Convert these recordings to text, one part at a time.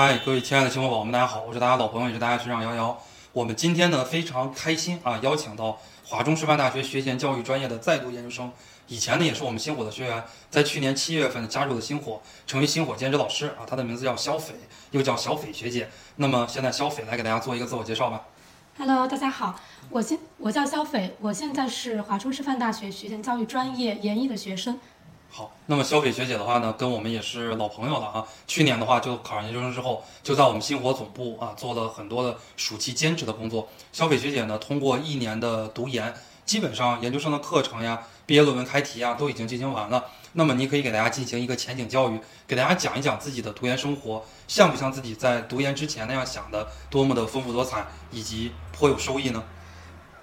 嗨，各位亲爱的星火宝宝们，大家好，我是大家老朋友，也是大家学长瑶瑶。我们今天呢非常开心啊，邀请到华中师范大学学前教育专业的在读研究生，以前呢也是我们星火的学员，在去年七月份加入了星火，成为星火兼职老师啊。他的名字叫肖斐，又叫小斐学姐。那么现在肖斐来给大家做一个自我介绍吧。Hello，大家好，我现我叫肖斐，我现在是华中师范大学学前教育专业研一的学生。好，那么肖斐学姐的话呢，跟我们也是老朋友了啊。去年的话就考上研究生之后，就在我们星火总部啊做了很多的暑期兼职的工作。肖斐学姐呢，通过一年的读研，基本上研究生的课程呀、毕业论文开题呀都已经进行完了。那么你可以给大家进行一个前景教育，给大家讲一讲自己的读研生活，像不像自己在读研之前那样想的多么的丰富多彩，以及颇有收益呢？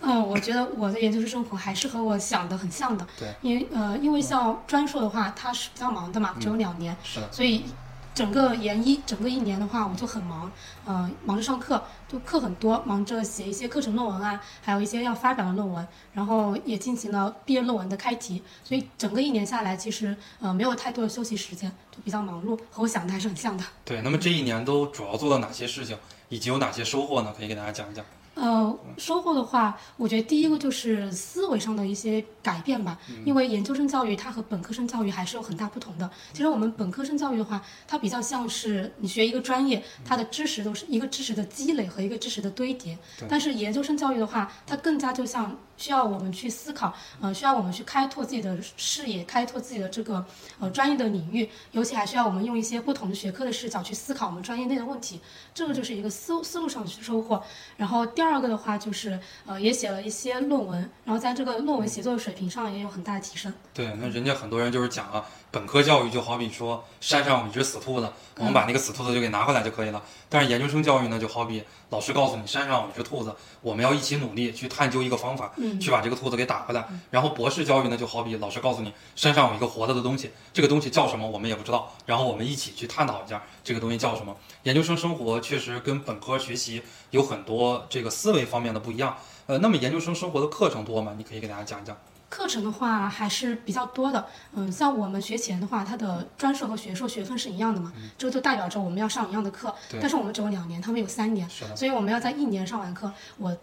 嗯，我觉得我的研究生生活还是和我想的很像的。对，因为呃，因为像专硕的话，它是比较忙的嘛，只有两年，是的，所以整个研一整个一年的话，我就很忙，呃，忙着上课，就课很多，忙着写一些课程论文啊，还有一些要发表的论文，然后也进行了毕业论文的开题，所以整个一年下来，其实呃没有太多的休息时间，就比较忙碌，和我想的还是很像的。对。那么这一年都主要做了哪些事情，以及有哪些收获呢？可以给大家讲一讲。呃，收获的话，我觉得第一个就是思维上的一些改变吧，因为研究生教育它和本科生教育还是有很大不同的。其实我们本科生教育的话，它比较像是你学一个专业，它的知识都是一个知识的积累和一个知识的堆叠。但是研究生教育的话，它更加就像需要我们去思考，呃，需要我们去开拓自己的视野，开拓自己的这个呃专业的领域，尤其还需要我们用一些不同的学科的视角去思考我们专业内的问题。这个就是一个思思路上去收获。然后第二个的话就是呃也写了一些论文，然后在这个论文写作的水平上也有很大的提升。对，那人家很多人就是讲啊，本科教育就好比说山上有一只死兔子，我们把那个死兔子就给拿回来就可以了。但是研究生教育呢，就好比老师告诉你山上有一只兔子，我们要一起努力去探究一个方法，嗯去把这个兔子给打回来。然后博士教育呢，就好比老师告诉你山上有一个活着的东西，这个东西叫什么我们也不知道，然后我们一起去探讨一下这个东西叫什么。研究生生活确实跟本科学习有很多这个思维方面的不一样。呃，那么研究生生活的课程多吗？你可以给大家讲一讲。课程的话还是比较多的，嗯，像我们学前的话，它的专硕和学硕学分是一样的嘛，这个就代表着我们要上一样的课，但是我们只有两年，他们有三年，所以我们要在一年上完课。我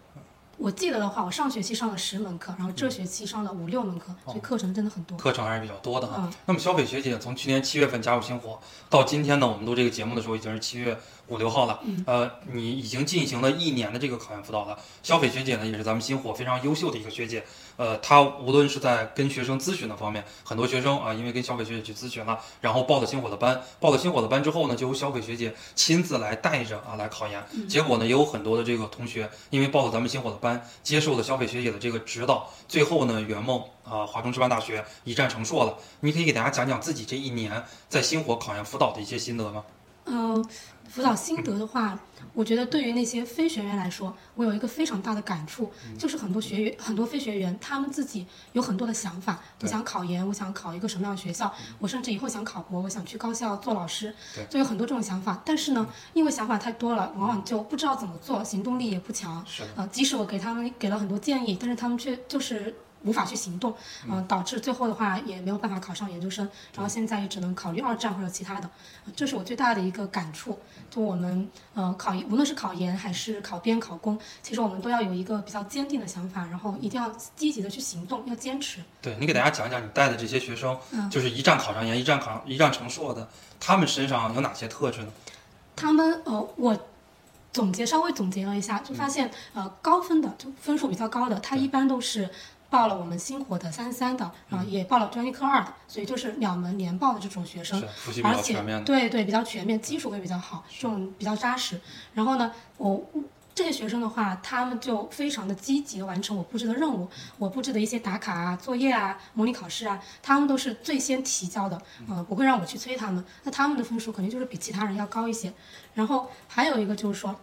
我记得的话，我上学期上了十门课，然后这学期上了五六门课，所以课程真的很多。课程还是比较多的哈。嗯那么小斐学姐从去年七月份加入星火，到今天呢，我们录这个节目的时候已经是七月五六号了。嗯呃，你已经进行了一年的这个考研辅导了。小斐学姐呢，也是咱们星火非常优秀的一个学姐。呃，他无论是在跟学生咨询的方面，很多学生啊，因为跟小斐学姐去咨询了，然后报了星火的班，报了星火的班之后呢，就由肖斐学姐亲自来带着啊来考研。结果呢，也有很多的这个同学因为报了咱们星火的班，接受了小斐学姐的这个指导，最后呢，圆梦啊华中师范大学一战成硕了。你可以给大家讲讲自己这一年在星火考研辅导的一些心得吗？嗯，辅导心得的话，我觉得对于那些非学员来说，我有一个非常大的感触，就是很多学员、很多非学员，他们自己有很多的想法，我想考研，我想考一个什么样的学校，我甚至以后想考博，我想去高校做老师对，就有很多这种想法。但是呢，因为想法太多了，往往就不知道怎么做，行动力也不强。是的，呃，即使我给他们给了很多建议，但是他们却就是无法去行动，嗯、导致最后的话也没有办法考上研究生，然后现在也只能考虑二战或者其他的，呃这是我最大的一个感触。就我们呃考无论是考研还是考编考公，其实我们都要有一个比较坚定的想法，然后一定要积极的去行动，要坚持。对你给大家讲讲你带的这些学生，嗯就是一战考上研、一战考一战成硕的，他们身上有哪些特质呢？他们呃，我总结稍微总结了一下，就发现、呃高分的就分数比较高的，他一般都是报了我们星火的三三的，然后也报了专业科二的，所以就是两门连报的这种学生。而且。对对比较全面，基础会比较好，这种比较扎实。然后呢，我这些学生的话，他们就非常的积极地完成我布置的任务，我布置的一些打卡啊、作业啊、模拟考试啊，他们都是最先提交的，呃，不会让我去催他们，那他们的分数肯定就是比其他人要高一些。然后还有一个就是说。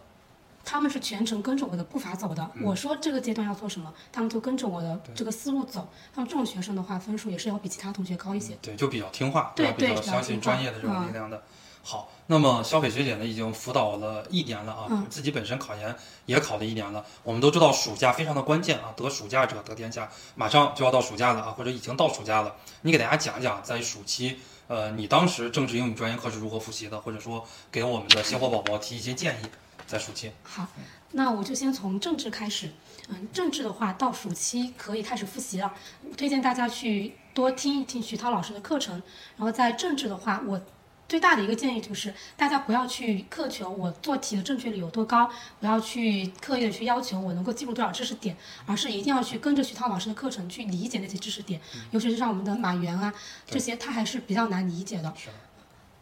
他们是全程跟着我的步伐走的，我说这个阶段要做什么，他们就跟着我的这个思路走。他们这种学生的话，分数也是要比其他同学高一些。对，就比较听话，对对比较较相信专业的这种嗯力量的。好，那么肖斐学姐呢，已经辅导了一年了啊，嗯自己本身考研也考了一年了。我们都知道暑假非常的关键啊，得暑假者得天下，马上就要到暑假了啊，或者已经到暑假了。你给大家讲一讲，在暑期呃，你当时政治英语专业课是如何复习的，或者说给我们的星火宝宝提一些建议，在暑期。好，那我就先从政治开始。嗯，政治的话，到暑期可以开始复习了。推荐大家去多听一听徐涛老师的课程。然后在政治的话，我最大的一个建议就是，大家不要去苛求我做题的正确率有多高，不要去刻意的去要求我能够记住多少知识点，而是一定要去跟着徐涛老师的课程去理解那些知识点。尤其是像我们的马原啊这些，他还是比较难理解的。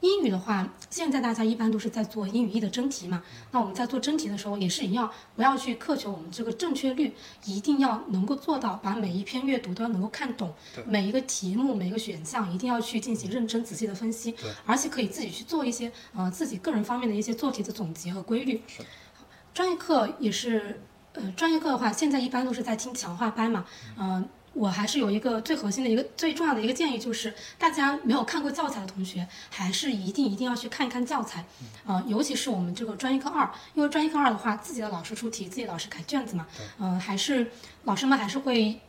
英语的话，现在大家一般都是在做英语一的真题嘛。那我们在做真题的时候也是一样，不要去苛求我们这个正确率，一定要能够做到把每一篇阅读都要能够看懂，每一个题目、每一个选项一定要去进行认真仔细的分析，而且可以自己去做一些呃自己个人方面的一些做题的总结和规律。专业课也是，呃，专业课的话，现在一般都是在听强化班嘛，嗯。我还是有一个最核心的一个最重要的一个建议，就是大家没有看过教材的同学，还是一定一定要去看一看教材，呃，尤其是我们这个专业课二，因为专业课二的话，自己的老师出题，自己老师改卷子嘛，嗯，还是老师们还是会。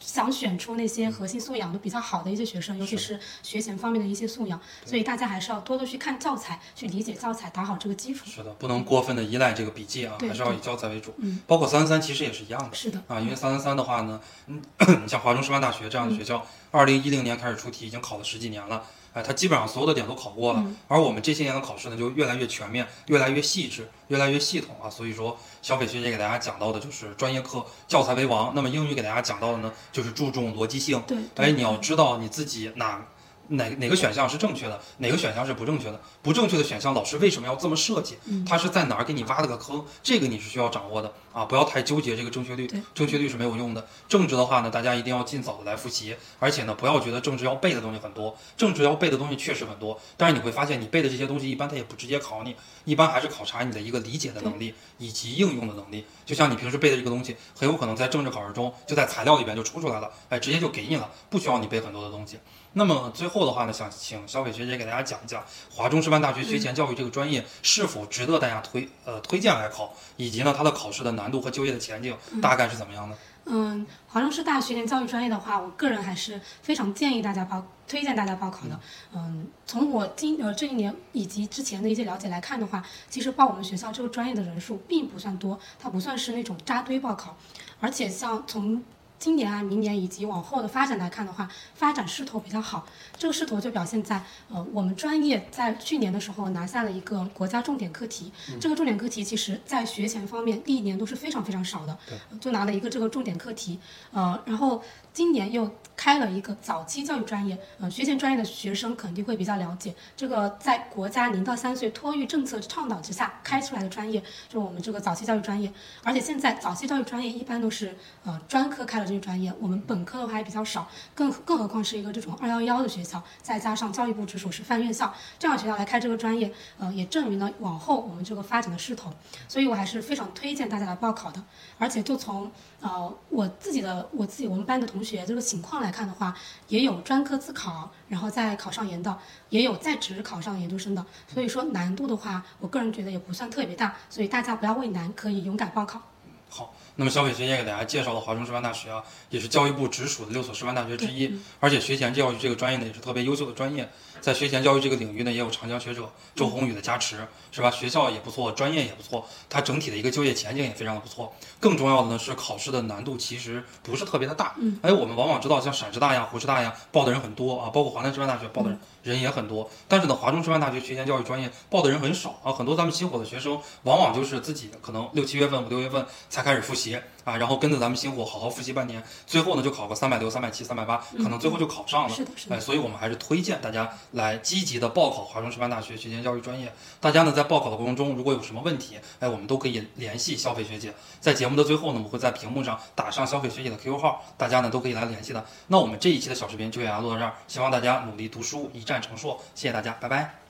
想选出那些核心素养都比较好的一些学生，尤其是学前方面的一些素养，所以大家还是要多多去看教材，去理解教材，打好这个基础。是的，不能过分的依赖这个笔记啊，还是要以教材为主。嗯，包括三三三其实也是一样的。是的啊，因为三三三的话呢，嗯，你 像华中师范大学这样的学校，二零一零年开始出题，已经考了十几年了。哎，他基本上所有的点都考过了，而我们这些年的考试呢，就越来越全面，越来越细致，越来越系统啊。所以说，小斐学姐给大家讲到的就是专业课教材为王，那么英语给大家讲到的呢，就是注重逻辑性。对，哎，你要知道你自己哪。哪哪个选项是正确的，哪个选项是不正确的？不正确的选项，老师为什么要这么设计？他是在哪儿给你挖了个坑？这个你是需要掌握的啊！不要太纠结这个正确率，正确率是没有用的。政治的话呢，大家一定要尽早的来复习，而且呢，不要觉得政治要背的东西很多，政治要背的东西确实很多，但是你会发现，你背的这些东西一般它也不直接考你，一般还是考察你的一个理解的能力以及应用的能力。就像你平时背的这个东西，很有可能在政治考试中就在材料里边就出出来了，哎，直接就给你了，不需要你背很多的东西。那么最后的话呢，想请小斐学姐给大家讲一讲华中师范大学学前教育这个专业是否值得大家推呃推荐来考，以及呢它的考试的难度和就业的前景大概是怎么样的？嗯，华中师大学前教育专业的话，我个人还是非常建议大家报，推荐大家报考的。嗯，从我今呃这一年以及之前的一些了解来看的话，其实报我们学校这个专业的人数并不算多，它不算是那种扎堆报考，而且像从今年啊，明年以及往后的发展来看的话，发展势头比较好。这个势头就表现在，呃，我们专业在去年的时候拿下了一个国家重点课题。这个重点课题其实在学前方面历年都是非常非常少的，就拿了一个这个重点课题。呃，然后今年又开了一个早期教育专业。呃，学前专业的学生肯定会比较了解，这个在国家零到三岁托育政策倡导之下开出来的专业，就是我们这个早期教育专业。而且现在早期教育专业一般都是呃专科开了。这个专业，我们本科的话还比较少，更更何况是一个这种二幺幺的学校，再加上教育部直属师范院校这样的学校来开这个专业，呃，也证明了往后我们这个发展的势头，所以我还是非常推荐大家来报考的。而且就从呃我自己的我自己我们班的同学这个情况来看的话，也有专科自考，然后再考上研的，也有在职考上研究生的，所以说难度的话，我个人觉得也不算特别大，所以大家不要畏难，可以勇敢报考。好。那么，小斐学姐给大家介绍了华中师范大学啊，也是教育部直属的六所师范大学之一，而且学前教育这个专业呢，也是特别优秀的专业。在学前教育这个领域呢，也有长江学者周宏宇的加持，是吧？学校也不错，专业也不错，它整体的一个就业前景也非常的不错。更重要的呢是考试的难度其实不是特别的大。嗯。哎，我们往往知道像陕师大呀、湖师大呀报的人很多啊，包括华南师范大学报的人人也很多。但是呢，华中师范大学学前教育专业报的人很少啊，很多咱们星火的学生往往就是自己可能六七月份、五六月份才开始复习。啊，然后跟着咱们星火好好复习半年，最后呢就考个三百六、三百七、三百八，可能最后就考上了。是的，是的。哎，所以我们还是推荐大家来积极的报考华中师范大学学前教育专业。大家呢在报考的过程中，如果有什么问题，哎，我们都可以联系消费学姐。在节目的最后呢，我们会在屏幕上打上消费学姐的 QQ 号，大家呢都可以来联系的。那我们这一期的小视频就给大家录到这儿，希望大家努力读书，一战成硕。谢谢大家，拜拜。